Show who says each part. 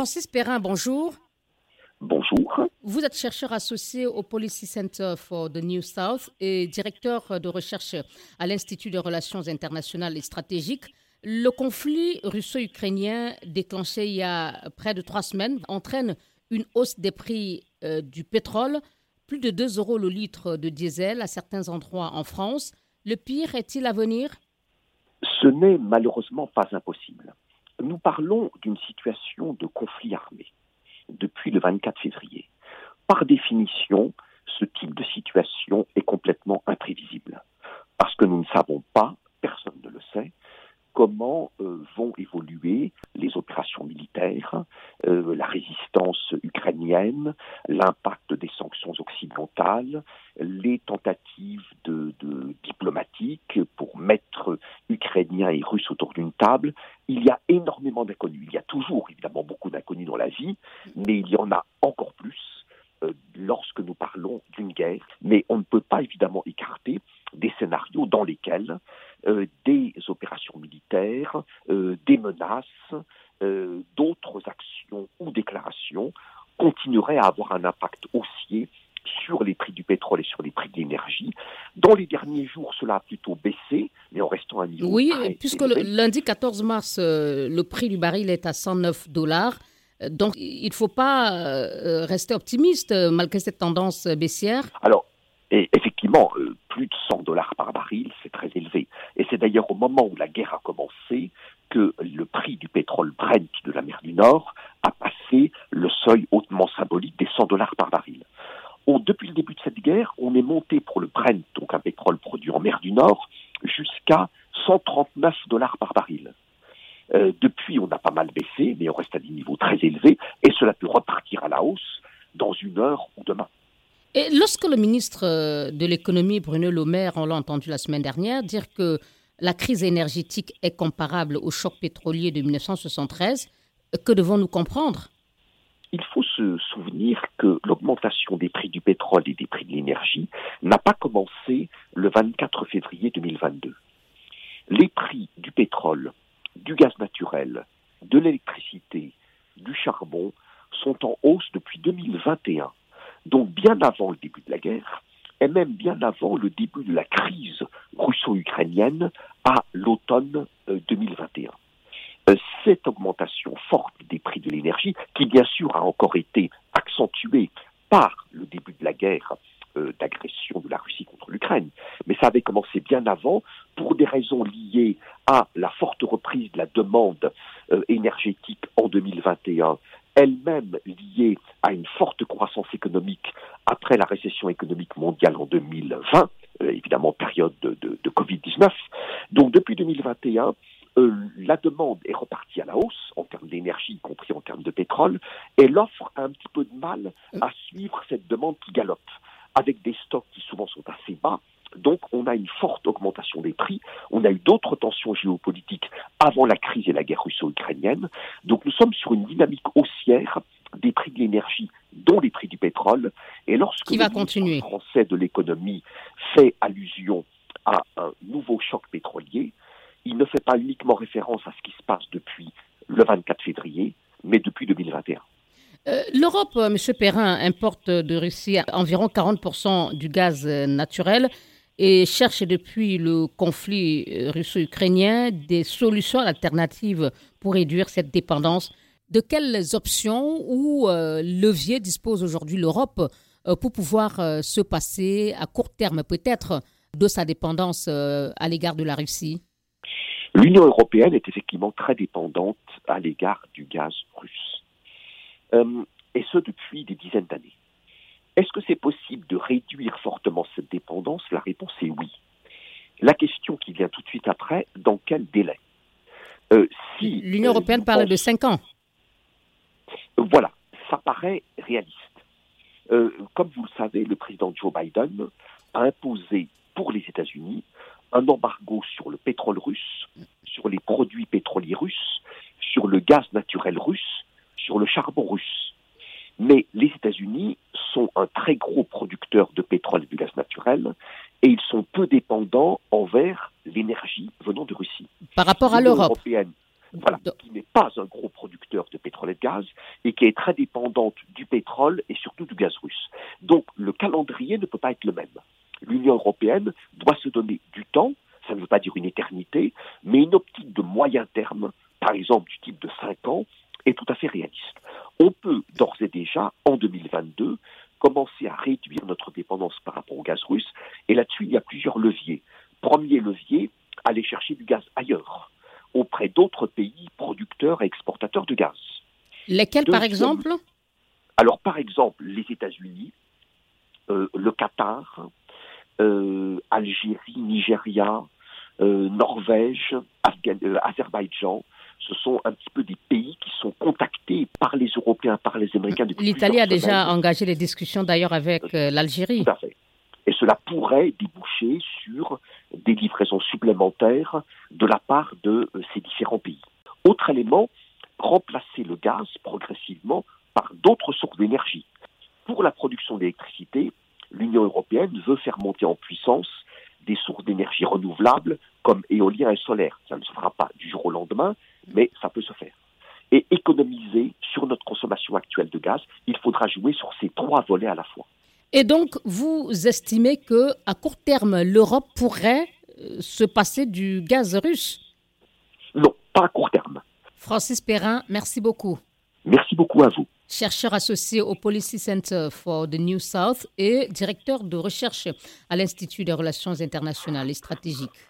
Speaker 1: Francis Perrin, bonjour.
Speaker 2: Bonjour.
Speaker 1: Vous êtes chercheur associé au Policy Center for the New South et directeur de recherche à l'Institut des relations internationales et stratégiques. Le conflit russo-ukrainien déclenché il y a près de trois semaines entraîne une hausse des prix euh, du pétrole, plus de 2 euros le litre de diesel à certains endroits en France. Le pire est-il à venir?
Speaker 2: Ce n'est malheureusement pas impossible. Nous parlons d'une situation de conflit armé depuis le 24 février. Par définition, ce type de situation est complètement imprévisible parce que nous ne savons pas, personne ne le sait, comment euh, vont évoluer les opérations militaires, euh, la résistance ukrainienne, l'impact des sanctions occidentales, les tentatives de, de diplomatiques pour mettre Ukrainiens et Russes autour d'une table. Il y a énormément d'inconnus. Il y a toujours évidemment beaucoup d'inconnus dans la vie, mais il y en a encore plus euh, lorsque nous parlons d'une guerre. Mais on ne peut pas évidemment écarter des scénarios dans lesquels euh, des opérations militaires, euh, des menaces, d'autres actions ou déclarations continueraient à avoir un impact haussier sur les prix du pétrole et sur les prix de l'énergie. Dans les derniers jours, cela a plutôt baissé, mais en restant à un niveau.
Speaker 1: Oui, puisque le, lundi 14 mars, le prix du baril est à 109 dollars. Donc, il ne faut pas rester optimiste malgré cette tendance baissière.
Speaker 2: Alors, et effectivement, plus de 100 dollars par baril, c'est très élevé. Et c'est d'ailleurs au moment où la guerre a commencé que le prix du pétrole Brent de la mer du Nord a passé le seuil hautement symbolique des 100 dollars par baril. Depuis le début de cette guerre, on est monté pour le Brent, donc un pétrole produit en mer du Nord, jusqu'à 139 dollars par baril. Euh, depuis, on a pas mal baissé, mais on reste à des niveaux très élevés, et cela peut repartir à la hausse dans une heure ou demain.
Speaker 1: Et lorsque le ministre euh, de l'économie, Bruno Le Maire, on l'a entendu la semaine dernière, dire que la crise énergétique est comparable au choc pétrolier de 1973, que devons-nous comprendre?
Speaker 2: Il faut se souvenir que l'augmentation des prix du pétrole et des prix de l'énergie n'a pas commencé le 24 février 2022. Les prix du pétrole, du gaz naturel, de l'électricité, du charbon sont en hausse depuis 2021 donc bien avant le début de la guerre, et même bien avant le début de la crise russo-ukrainienne à l'automne 2021. Euh, euh, cette augmentation forte des prix de l'énergie, qui bien sûr a encore été accentuée par le début de la guerre euh, d'agression de la Russie contre l'Ukraine, mais ça avait commencé bien avant pour des raisons liées à la forte reprise de la demande énergétique en 2021 elle-même liée à une forte croissance économique après la récession économique mondiale en 2020, euh, évidemment période de, Covid-19. Donc depuis 2021, euh, la demande est repartie à la hausse en termes d'énergie, y compris en termes de pétrole, et l'offre a un petit peu de mal à suivre cette demande qui galope, avec des stocks qui souvent sont assez bas donc on a une forte augmentation des prix, on a eu d'autres tensions géopolitiques avant la crise et la guerre russo-ukrainienne. Donc nous sommes sur une dynamique haussière des prix de l'énergie, dont les prix du pétrole. Et lorsque
Speaker 1: Qui le
Speaker 2: français de l'économie fait allusion à un nouveau choc pétrolier, il ne fait pas uniquement référence à ce qui se passe depuis le 24 février, mais depuis 2021.
Speaker 1: Euh, L'Europe, euh, M. Perrin, importe de Russie environ 40% du gaz euh, naturel et cherche depuis le conflit russo-ukrainien des solutions alternatives pour réduire cette dépendance. De quelles options ou leviers dispose aujourd'hui l'Europe pour pouvoir se passer à court terme peut-être de sa dépendance à l'égard de la Russie?
Speaker 2: L'Union européenne est effectivement très dépendante à l'égard du gaz russe. et ce depuis des dizaines d'années. Est-ce que c'est possible de réduire fortement cette dépendance? La réponse est oui. La question qui vient tout de suite après, dans quel délai?
Speaker 1: Euh, si, L'Union européenne parle de cinq ans.
Speaker 2: Voilà, ça paraît réaliste. Euh, comme vous le savez, le président Joe Biden a imposé pour les États-Unis un embargo sur le pétrole russe, sur les produits pétroliers russes, sur le gaz naturel russe, sur le charbon russe. Mais les États-Unis sont un très gros producteur de pétrole et de gaz naturel et ils sont peu dépendants envers l'énergie venant de Russie.
Speaker 1: Par rapport à l'Europe
Speaker 2: voilà, qui n'est pas un gros producteur de pétrole et de gaz, et qui est très dépendante du pétrole et surtout du gaz russe. Donc le calendrier ne peut pas être le même. L'Union européenne doit se donner du temps, ça ne veut pas dire une éternité, mais une optique de moyen terme, par exemple du type de 5 ans, est tout à fait réaliste. On peut d'ores et déjà, en 2022, commencer à réduire notre dépendance par rapport au gaz russe, et là-dessus, il y a plusieurs leviers. Premier levier, aller chercher du gaz ailleurs, auprès d'autres pays producteurs et exportateurs de gaz.
Speaker 1: Lesquels, par exemple?
Speaker 2: Alors, par exemple, les États-Unis, euh, le Qatar, euh, Algérie, Nigeria, euh, Norvège, Azerbaïdjan, ce sont un petit peu des pays qui sont contactés par les Européens, par les Américains.
Speaker 1: L'Italie a déjà engagé les discussions d'ailleurs avec l'Algérie.
Speaker 2: Tout à fait. Et cela pourrait déboucher sur des livraisons supplémentaires de la part de ces différents pays. Autre élément, remplacer le gaz progressivement par d'autres sources d'énergie. Pour la production d'électricité, l'Union européenne veut faire monter en puissance des sources d'énergie renouvelables comme éolien et solaire. Ça ne se fera pas du jour au lendemain, mais ça peut se faire. Et économiser sur notre consommation actuelle de gaz, il faudra jouer sur ces trois volets à la fois.
Speaker 1: Et donc, vous estimez que à court terme, l'Europe pourrait euh, se passer du gaz russe?
Speaker 2: Non, pas à court terme.
Speaker 1: Francis Perrin, merci beaucoup.
Speaker 2: Merci beaucoup à vous.
Speaker 1: Chercheur associé au Policy Center for the New South et directeur de recherche à l'Institut des relations internationales et stratégiques.